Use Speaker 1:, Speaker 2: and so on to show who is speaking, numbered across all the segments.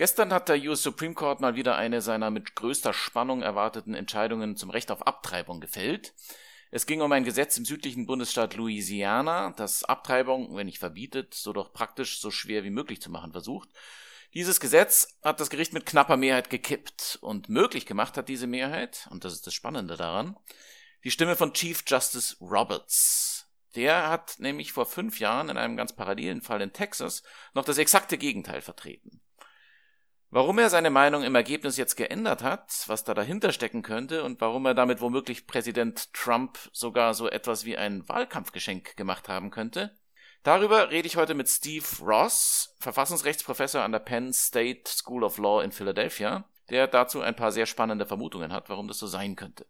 Speaker 1: Gestern hat der US Supreme Court mal wieder eine seiner mit größter Spannung erwarteten Entscheidungen zum Recht auf Abtreibung gefällt. Es ging um ein Gesetz im südlichen Bundesstaat Louisiana, das Abtreibung, wenn nicht verbietet, so doch praktisch so schwer wie möglich zu machen versucht. Dieses Gesetz hat das Gericht mit knapper Mehrheit gekippt und möglich gemacht hat diese Mehrheit, und das ist das Spannende daran, die Stimme von Chief Justice Roberts. Der hat nämlich vor fünf Jahren in einem ganz parallelen Fall in Texas noch das exakte Gegenteil vertreten. Warum er seine Meinung im Ergebnis jetzt geändert hat, was da dahinter stecken könnte und warum er damit womöglich Präsident Trump sogar so etwas wie ein Wahlkampfgeschenk gemacht haben könnte, darüber rede ich heute mit Steve Ross, Verfassungsrechtsprofessor an der Penn State School of Law in Philadelphia, der dazu ein paar sehr spannende Vermutungen hat, warum das so sein könnte.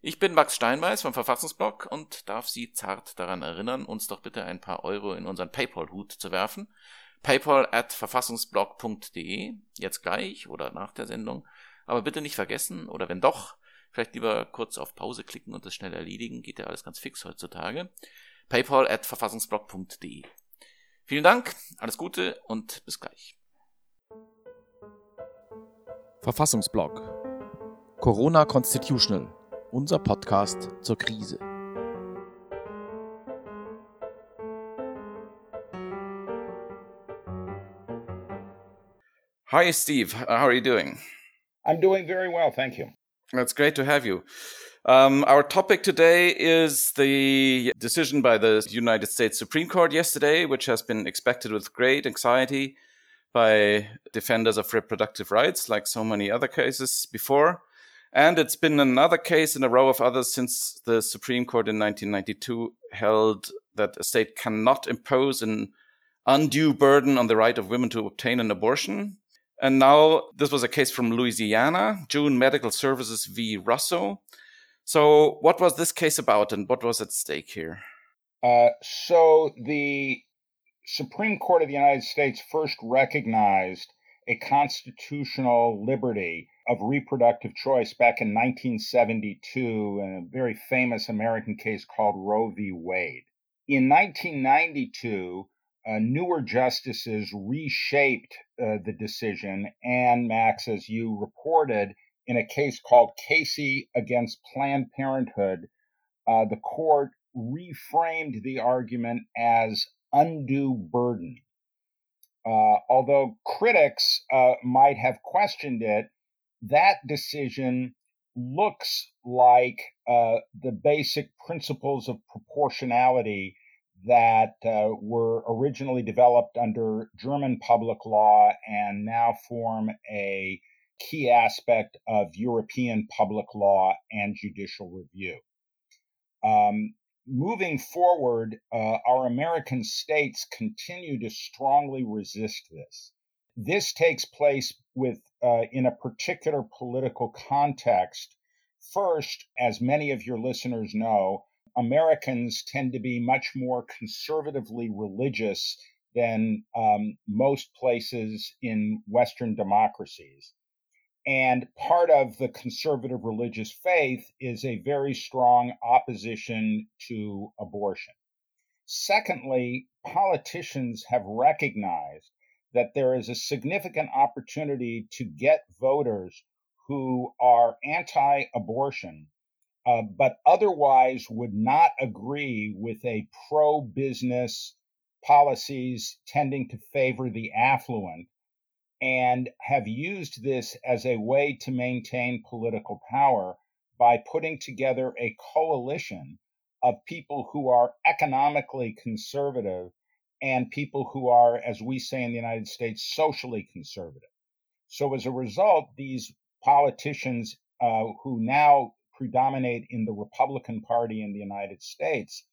Speaker 1: Ich bin Max Steinbeiß vom Verfassungsblog und darf Sie zart daran erinnern, uns doch bitte ein paar Euro in unseren PayPal-Hut zu werfen paypal at verfassungsblog.de, jetzt gleich oder nach der Sendung. Aber bitte nicht vergessen, oder wenn doch, vielleicht lieber kurz auf Pause klicken und das schnell erledigen, geht ja alles ganz fix heutzutage. paypal at verfassungsblog.de. Vielen Dank, alles Gute und bis gleich.
Speaker 2: Verfassungsblog Corona Constitutional, unser Podcast zur Krise.
Speaker 1: Hi, Steve. How are you doing?
Speaker 3: I'm doing very well, thank you.
Speaker 1: That's great to have you. Um, our topic today is the decision by the United States Supreme Court yesterday, which has been expected with great anxiety by defenders of reproductive rights, like so many other cases before. And it's been another case in a row of others since the Supreme Court in 1992 held that a state cannot impose an undue burden on the right of women to obtain an abortion and now this was a case from Louisiana, June Medical Services v. Russo. So, what was this case about and what was at stake here?
Speaker 3: Uh, so, the Supreme Court of the United States first recognized a constitutional liberty of reproductive choice back in 1972 in a very famous American case called Roe v. Wade. In 1992, uh, newer justices reshaped uh, the decision. And Max, as you reported, in a case called Casey against Planned Parenthood, uh, the court reframed the argument as undue burden. Uh, although critics uh, might have questioned it, that decision looks like uh, the basic principles of proportionality that uh, were originally developed under German public law and now form a key aspect of European public law and judicial review. Um, moving forward, uh, our American states continue to strongly resist this. This takes place with uh, in a particular political context. First, as many of your listeners know, Americans tend to be much more conservatively religious than um, most places in Western democracies. And part of the conservative religious faith is a very strong opposition to abortion. Secondly, politicians have recognized that there is a significant opportunity to get voters who are anti abortion uh, but otherwise would not agree with a pro business policies tending to favor the affluent and have used this as a way to maintain political power by putting together a coalition of people who are economically conservative and people who are, as we say in the United States, socially conservative. So as a result, these politicians uh, who now predominate in the Republican Party in the United States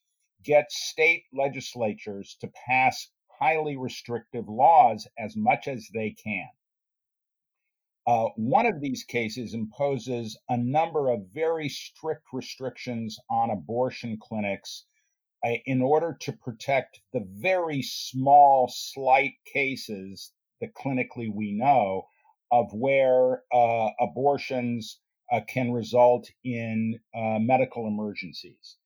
Speaker 3: get state legislatures to pass highly restrictive laws as much as they can. Uh, one of these cases imposes a number of very strict restrictions on abortion clinics uh, in order to protect the very small, slight cases that clinically we know of where uh, abortions uh, can result in uh, medical emergencies.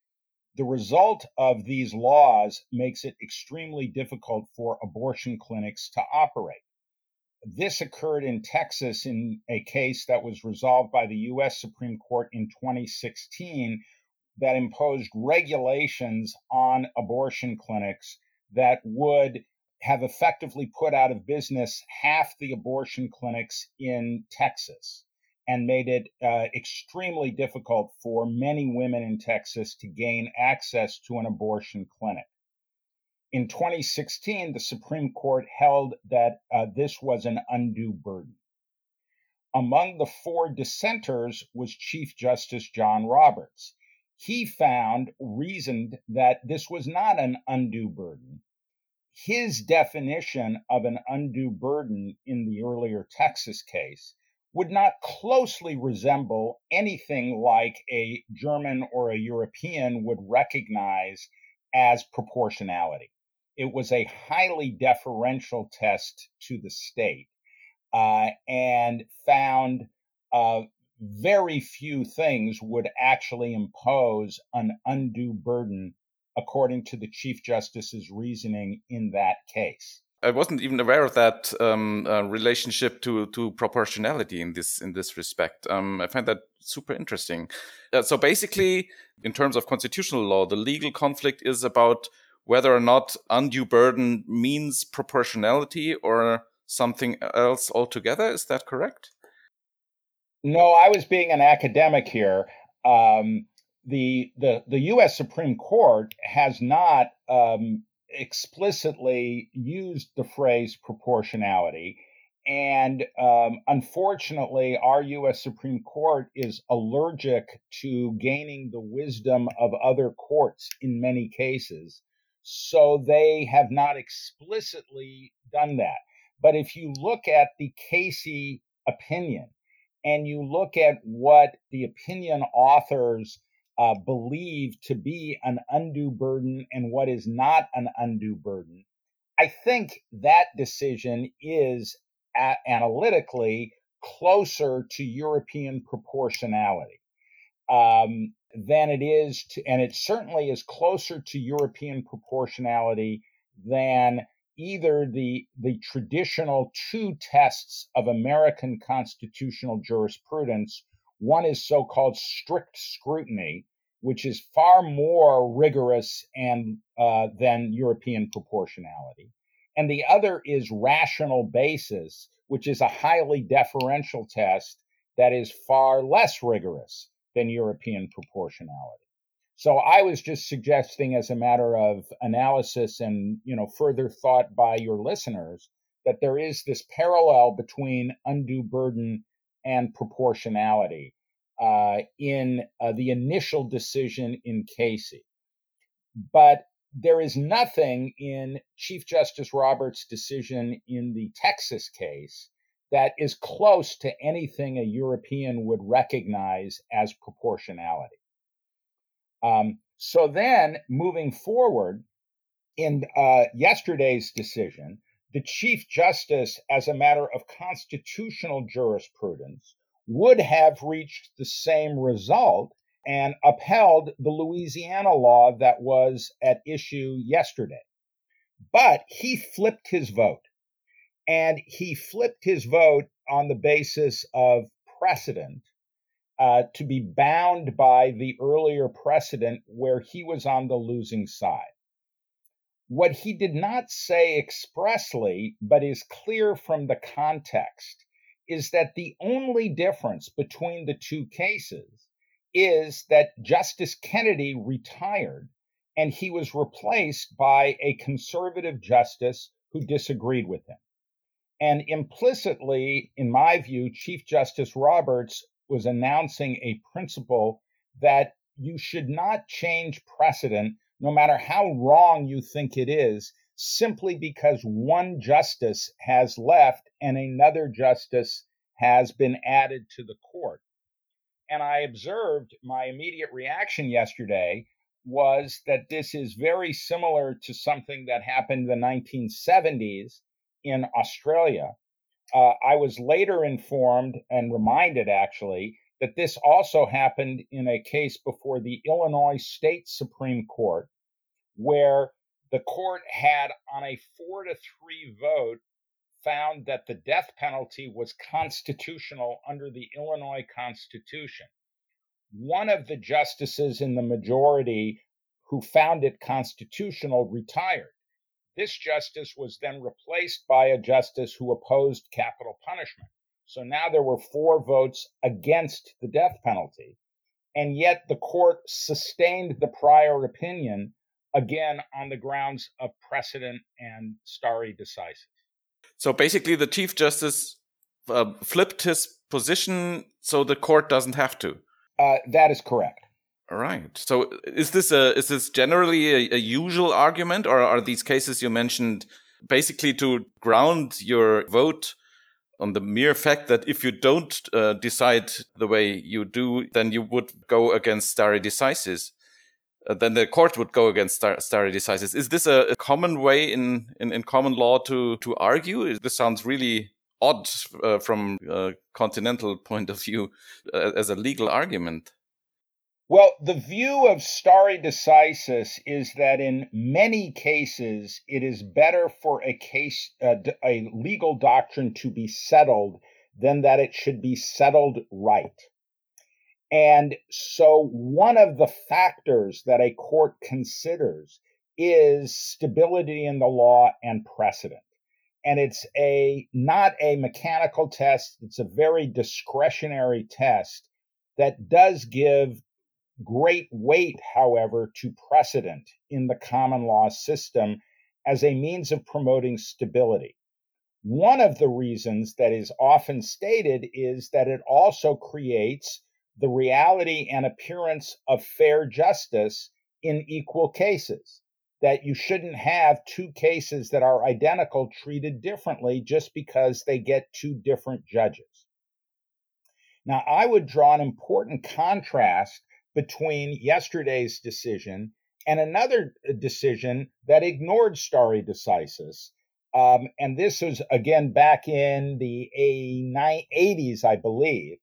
Speaker 3: The result of these laws makes it extremely difficult for abortion clinics to operate. this occurred in Texas in a case that was resolved by the U.S. Supreme Court in 2016 that imposed regulations on abortion clinics that would have effectively put out of business half the abortion clinics in Texas and made it uh, extremely difficult for many women in Texas to gain access to an abortion clinic. In 2016, the Supreme Court held that uh, this was an undue burden. Among the four dissenters was Chief Justice John Roberts. He found, reasoned that this was not an undue burden. His definition of an undue burden in the earlier Texas case would not closely resemble anything like a German or a European would recognize as proportionality. It was a highly deferential test to the state uh, and found uh, very few things would actually impose an undue burden, according to the Chief Justice's reasoning in that case.
Speaker 1: I wasn't even aware of that um, uh, relationship to to proportionality in this in this respect. Um, I find that super interesting. Uh, so basically, in terms of constitutional law, the legal conflict is about whether or not undue burden means proportionality or something else altogether. Is that correct?
Speaker 3: No, I was being an academic here. Um, the the the U.S. Supreme Court has not um, explicitly used the phrase proportionality. And um, unfortunately, our U.S. Supreme Court is allergic to gaining the wisdom of other courts in many cases. So they have not explicitly done that. But if you look at the Casey opinion and you look at what the opinion authors uh, believe to be an undue burden and what is not an undue burden, I think that decision is analytically closer to European proportionality um, than it is to, and it certainly is closer to European proportionality than either the the traditional two tests of American constitutional jurisprudence. One is so-called strict scrutiny, which is far more rigorous and uh, than European proportionality, and the other is rational basis, which is a highly deferential test that is far less rigorous than European proportionality. So I was just suggesting as a matter of analysis and, you know, further thought by your listeners that there is this parallel between undue burden and proportionality uh, in uh, the initial decision in Casey. But there is nothing in Chief Justice Roberts' decision in the Texas case that is close to anything a European would recognize as proportionality. Um, so then, moving forward, in uh, yesterday's decision, the Chief Justice, as a matter of constitutional jurisprudence, would have reached the same result and upheld the Louisiana law that was at issue yesterday. But he flipped his vote. And he flipped his vote on the basis of precedent uh, to be bound by the earlier precedent where he was on the losing side. What he did not say expressly, but is clear from the context, is that the only difference between the two cases is that Justice Kennedy retired and he was replaced by a conservative justice who disagreed with him. And implicitly, in my view, Chief Justice Roberts was announcing a principle that you should not change precedent, no matter how wrong you think it is, simply because one justice has left and another justice has been added to the court. And I observed my immediate reaction yesterday was that this is very similar to something that happened in the 1970s in Australia. Uh, I was later informed and reminded actually that this also happened in a case before the Illinois State Supreme Court, where the court had on a four to three vote found that the death penalty was constitutional under the Illinois Constitution. One of the justices in the majority who found it constitutional retired. This justice was then replaced by a justice who opposed capital punishment. So now there were four votes against the death penalty. And yet the court sustained the prior opinion, again, on the grounds of precedent and stare decisis.
Speaker 1: So basically, the Chief Justice uh, flipped his position so the court doesn't have to.
Speaker 3: Uh, that is correct.
Speaker 1: All right. So is this a is this generally a, a, usual argument, or are these cases you mentioned basically to ground your vote on the mere fact that if you don't uh, decide the way you do, then you would go against stare decisis? Uh, then the court would go against stare, stare decisis. Is this a, a common way in, in, in common law to to argue? This sounds really odd uh, from a continental point of view uh, as a legal argument.
Speaker 3: Well, the view of stare decisis is that in many cases it is better for a case, uh, a legal doctrine to be settled than that it should be settled right. And so one of the factors that a court considers is stability in the law and precedent. And it's a not a mechanical test, it's a very discretionary test that does give great weight, however, to precedent in the common law system as a means of promoting stability. One of the reasons that is often stated is that it also creates the reality and appearance of fair justice in equal cases. That you shouldn't have two cases that are identical treated differently just because they get two different judges. Now, I would draw an important contrast between yesterday's decision and another uh, decision that ignored stare decisis. Um, and this was again back in the 80s, I believe,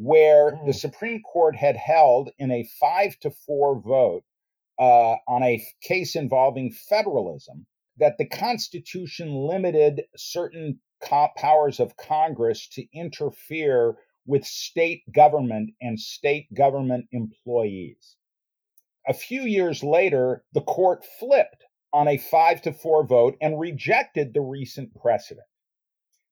Speaker 3: where mm. the Supreme Court had held in a five to four vote uh, on a case involving federalism that the Constitution limited certain co- powers of Congress to interfere with state government and state government employees. A few years later, the court flipped on a five to four vote and rejected the recent precedent.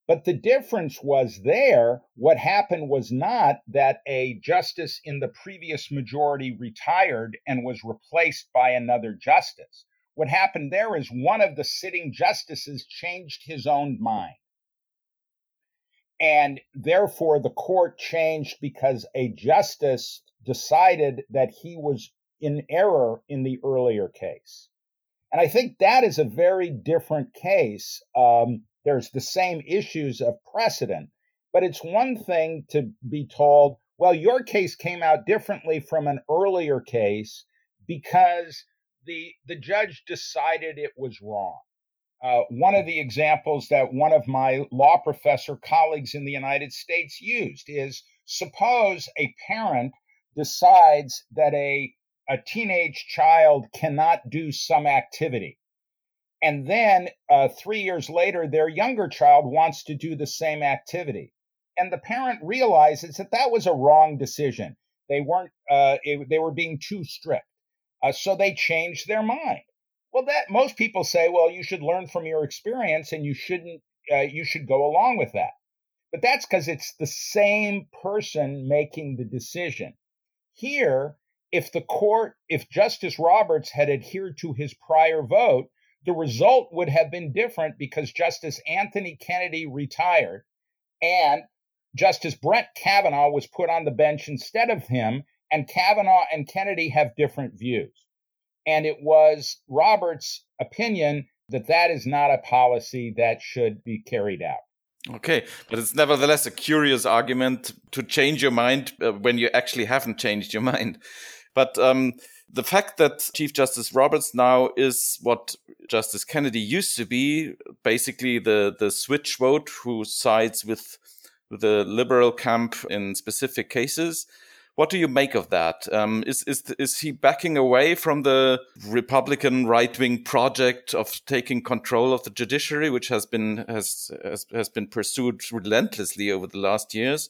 Speaker 3: But the difference was there, what happened was not that a justice in the previous majority retired and was replaced by another justice. What happened there is one of the sitting justices changed his own mind. And therefore, the court changed because a justice decided that he was in error in the earlier case. And I think that is a very different case. Um, there's the same issues of precedent, but it's one thing to be told, well, your case came out differently from an earlier case because the the judge decided it was wrong. Uh, one of the examples that one of my law professor colleagues in the United States used is suppose a parent decides that a, a teenage child cannot do some activity. And then uh, three years later, their younger child wants to do the same activity. And the parent realizes that that was a wrong decision. They weren't, uh, it, they were being too strict. Uh, so they changed their mind. Well, that most people say, well, you should learn from your experience and you shouldn't, uh, you should go along with that. But that's because it's the same person making the decision. Here, if the court, if Justice Roberts had adhered to his prior vote, the result would have been different because Justice Anthony Kennedy retired and Justice Brett Kavanaugh was put on the bench instead of him, and Kavanaugh and Kennedy have different views. And it was Roberts' opinion that that is not a policy that should be carried out.
Speaker 1: Okay, but it's nevertheless a curious argument to change your mind uh, when you actually haven't changed your mind. But um, the fact that Chief Justice Roberts now is what Justice Kennedy used to be, basically the the switch vote, who sides with the liberal camp in specific cases, What do you make of that? Um, is is is he backing away from the Republican right wing project of taking control of the judiciary, which has been has has, has been pursued relentlessly over the last years?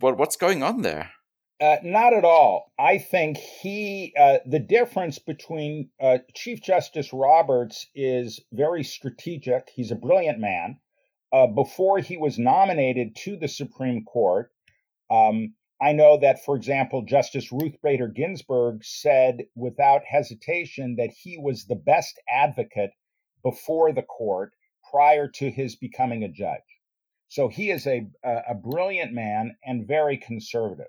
Speaker 1: What what's going on there?
Speaker 3: Uh, not at all. I think he, uh, the difference between uh, Chief Justice Roberts is very strategic. He's a brilliant man. Uh, before he was nominated to the Supreme Court, um, I know that, for example, Justice Ruth Bader Ginsburg said without hesitation that he was the best advocate before the court prior to his becoming a judge. So he is a, a brilliant man and very conservative.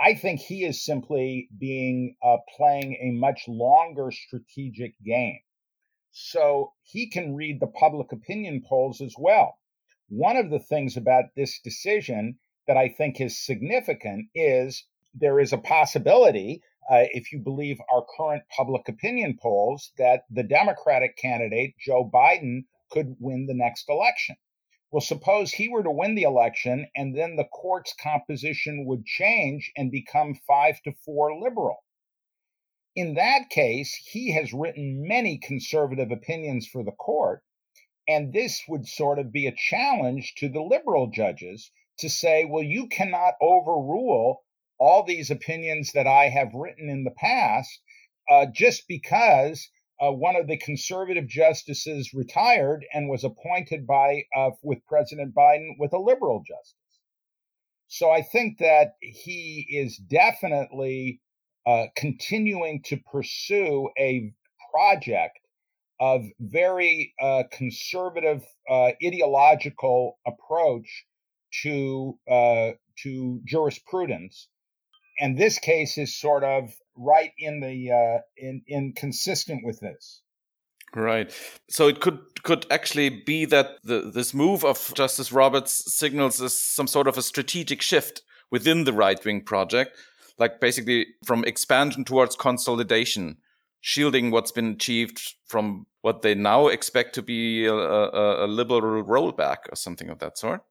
Speaker 3: I think he is simply being uh, playing a much longer strategic game. So he can read the public opinion polls as well. One of the things about this decision that I think is significant is there is a possibility, uh, if you believe our current public opinion polls, that the Democratic candidate, Joe Biden, could win the next election. Well, suppose he were to win the election and then the court's composition would change and become five to four liberal. In that case, he has written many conservative opinions for the court, and this would sort of be a challenge to the liberal judges to say, well, you cannot overrule all these opinions that I have written in the past uh, just because uh, one of the conservative justices retired and was appointed by uh, with President Biden with a liberal justice. So I think that he is definitely uh, continuing to pursue a project of very uh, conservative uh, ideological approach to uh, to jurisprudence, and this case is sort of right in the uh, in in consistent with this.
Speaker 1: Right. So it could could actually be that the, this move of Justice Roberts signals as some sort of a strategic shift within the right wing project, like basically from expansion towards consolidation, shielding what's been achieved from what they now expect to be a, a, a liberal rollback or something of that sort.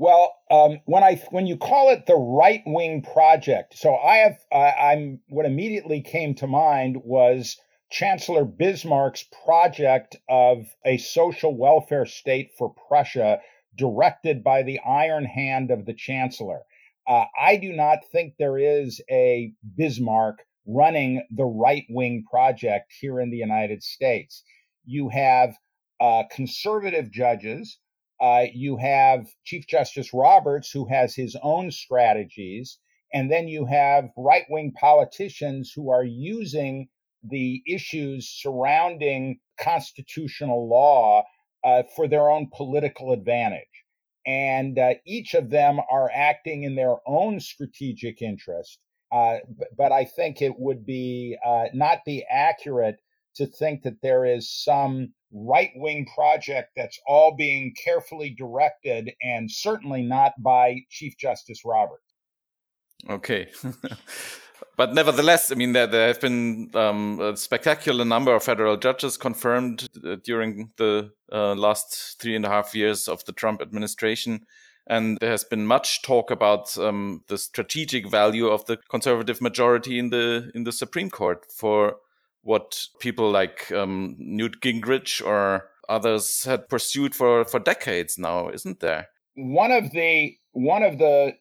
Speaker 3: Well, um, when I when you call it the right wing project, so I have I'm what immediately came to mind was Chancellor Bismarck's project of a social welfare state for Prussia, directed by the iron hand of the Chancellor. Uh, I do not think there is a Bismarck running the right wing project here in the United States. You have uh, conservative judges uh, you have Chief Justice Roberts, who has his own strategies. And then you have right wing politicians who are using the issues surrounding constitutional law uh, for their own political advantage. And uh, each of them are acting in their own strategic interest. Uh, but I think it would be uh, not be accurate to think that there is some right wing project that's all being carefully directed and certainly not by Chief Justice Roberts.
Speaker 1: Okay. but nevertheless, I mean, there, there have been um, a spectacular number of federal judges confirmed uh, during the uh, last three and a half years of the Trump administration. And there has been much talk about um, the strategic value of the conservative majority in the in the Supreme Court for what people like um, Newt Gingrich or others had pursued for, for decades now, isn't there?
Speaker 3: One of the one of the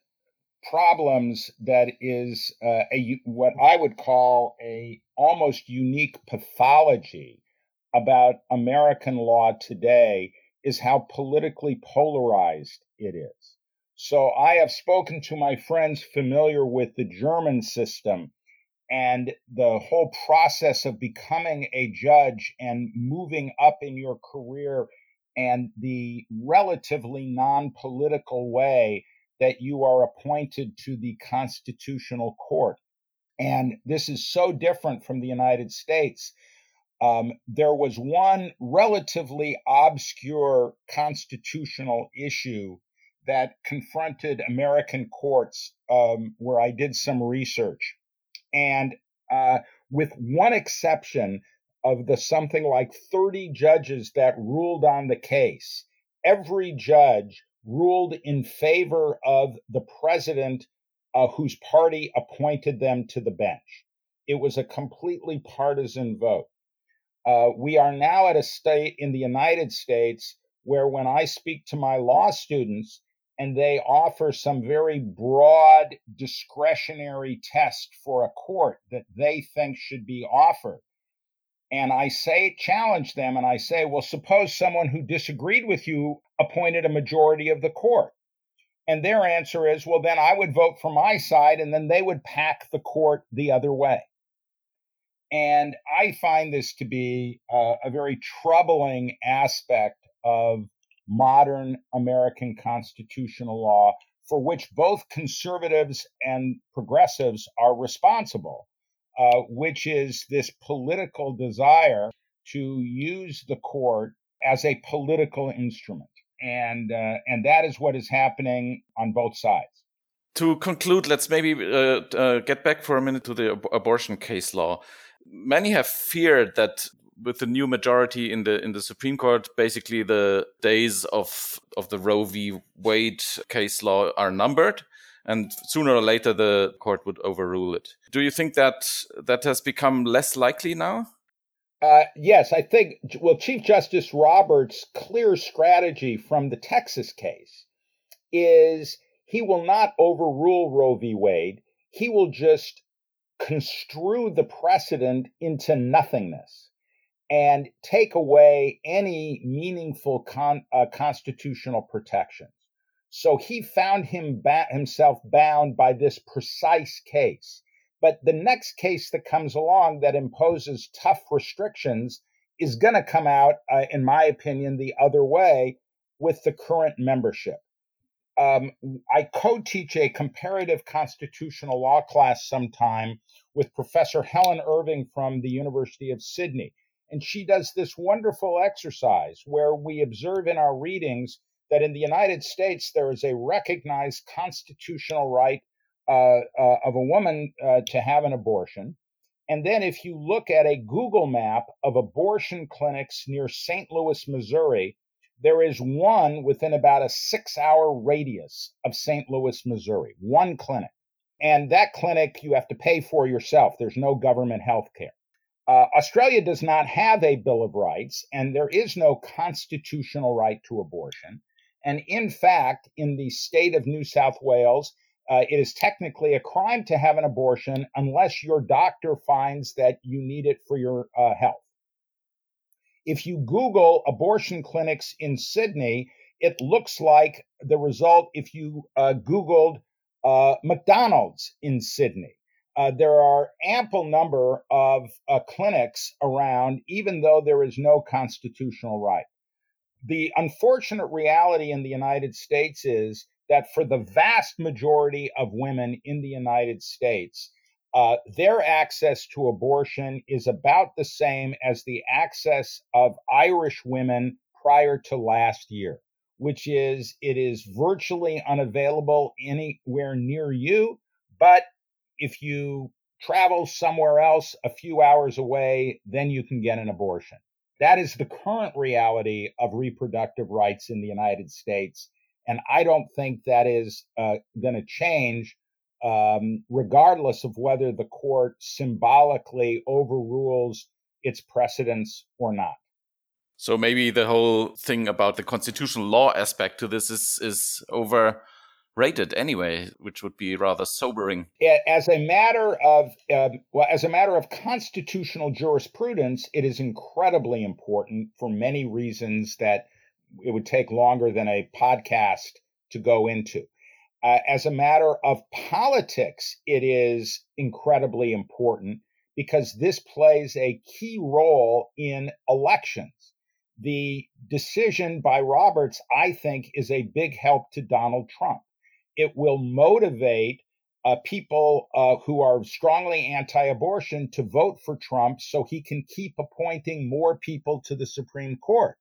Speaker 3: problems that is uh, a what I would call a almost unique pathology about American law today is how politically polarized it is. So I have spoken to my friends familiar with the German system and the whole process of becoming a judge and moving up in your career and the relatively non political way that you are appointed to the constitutional court. And this is so different from the United States. Um, there was one relatively obscure constitutional issue that confronted American courts um, where I did some research. And uh, with one exception of the something like 30 judges that ruled on the case, every judge ruled in favor of the president uh, whose party appointed them to the bench. It was a completely partisan vote. Uh, we are now at a state in the United States where, when I speak to my law students and they offer some very broad discretionary test for a court that they think should be offered, and I say, challenge them, and I say, well, suppose someone who disagreed with you appointed a majority of the court. And their answer is, well, then I would vote for my side, and then they would pack the court the other way. And I find this to be uh, a very troubling aspect of modern American constitutional law, for which both conservatives and progressives are responsible, uh, which is this political desire to use the court as a political instrument and uh, and that is what is happening on both sides.
Speaker 1: To conclude, let's maybe uh, uh, get back for a minute to the ab abortion case law. Many have feared that with the new majority in the in the Supreme Court, basically the days of of the Roe v. Wade case law are numbered, and sooner or later the court would overrule it. Do you think that that has become less likely now?
Speaker 3: Uh, yes, I think, well, Chief Justice Roberts' clear strategy from the Texas case is he will not overrule Roe v. Wade. He will just construe the precedent into nothingness and take away any meaningful con, uh, constitutional protections. So he found him ba- himself bound by this precise case. But the next case that comes along that imposes tough restrictions is going to come out, uh, in my opinion, the other way with the current membership. Um, I co teach a comparative constitutional law class sometime with Professor Helen Irving from the University of Sydney. And she does this wonderful exercise where we observe in our readings that in the United States there is a recognized constitutional right uh, uh, of a woman uh, to have an abortion. And then if you look at a Google map of abortion clinics near St. Louis, Missouri, there is one within about a six hour radius of St. Louis, Missouri, one clinic. And that clinic you have to pay for yourself. There's no government health care. Uh, Australia does not have a Bill of Rights, and there is no constitutional right to abortion. And in fact, in the state of New South Wales, uh, it is technically a crime to have an abortion unless your doctor finds that you need it for your uh, health. If you Google abortion clinics in Sydney, it looks like the result if you uh, Googled uh, McDonald's in Sydney. Uh, there are ample number of uh, clinics around, even though there is no constitutional right. The unfortunate reality in the United States is that for the vast majority of women in the United States, uh, their access to abortion is about the same as the access of Irish women prior to last year, which is it is virtually unavailable anywhere near you. But if you travel somewhere else a few hours away, then you can get an abortion. That is the current reality of reproductive rights in the United States. And I don't think that is uh, going to change, um, regardless of whether the court symbolically overrules its precedents or not.
Speaker 1: So maybe the whole thing about the constitutional law aspect to this is is overrated anyway, which would be rather sobering.
Speaker 3: As a matter of uh, well, as a matter of constitutional jurisprudence, it is incredibly important for many reasons that it would take longer than a podcast to go into. Uh, as a matter of politics, it is incredibly important because this plays a key role in elections. The decision by Roberts, I think, is a big help to Donald Trump. It will motivate uh, people uh, who are strongly anti abortion to vote for Trump so he can keep appointing more people to the Supreme Court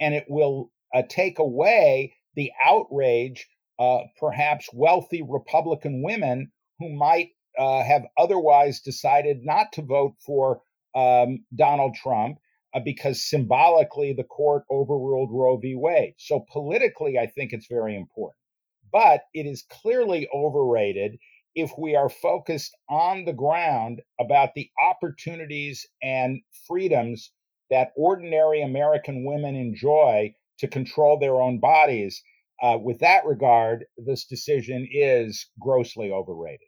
Speaker 3: and it will uh, take away the outrage, uh, perhaps wealthy Republican women who might uh, have otherwise decided not to vote for um, Donald Trump uh, because symbolically the court overruled Roe v. Wade. So politically, I think it's very important. But it is clearly overrated if we are focused on the ground about the opportunities and freedoms that ordinary American women enjoy to control their own bodies. Uh, with that regard, this decision is grossly overrated.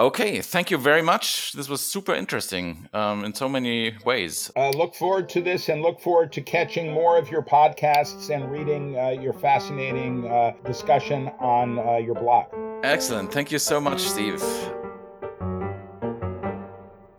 Speaker 1: Okay, thank you very much. This was super interesting um, in so many ways.
Speaker 3: Uh, look forward to this and look forward to catching more of your podcasts and reading uh, your fascinating uh, discussion on uh, your blog.
Speaker 1: Excellent. Thank you so much, Steve.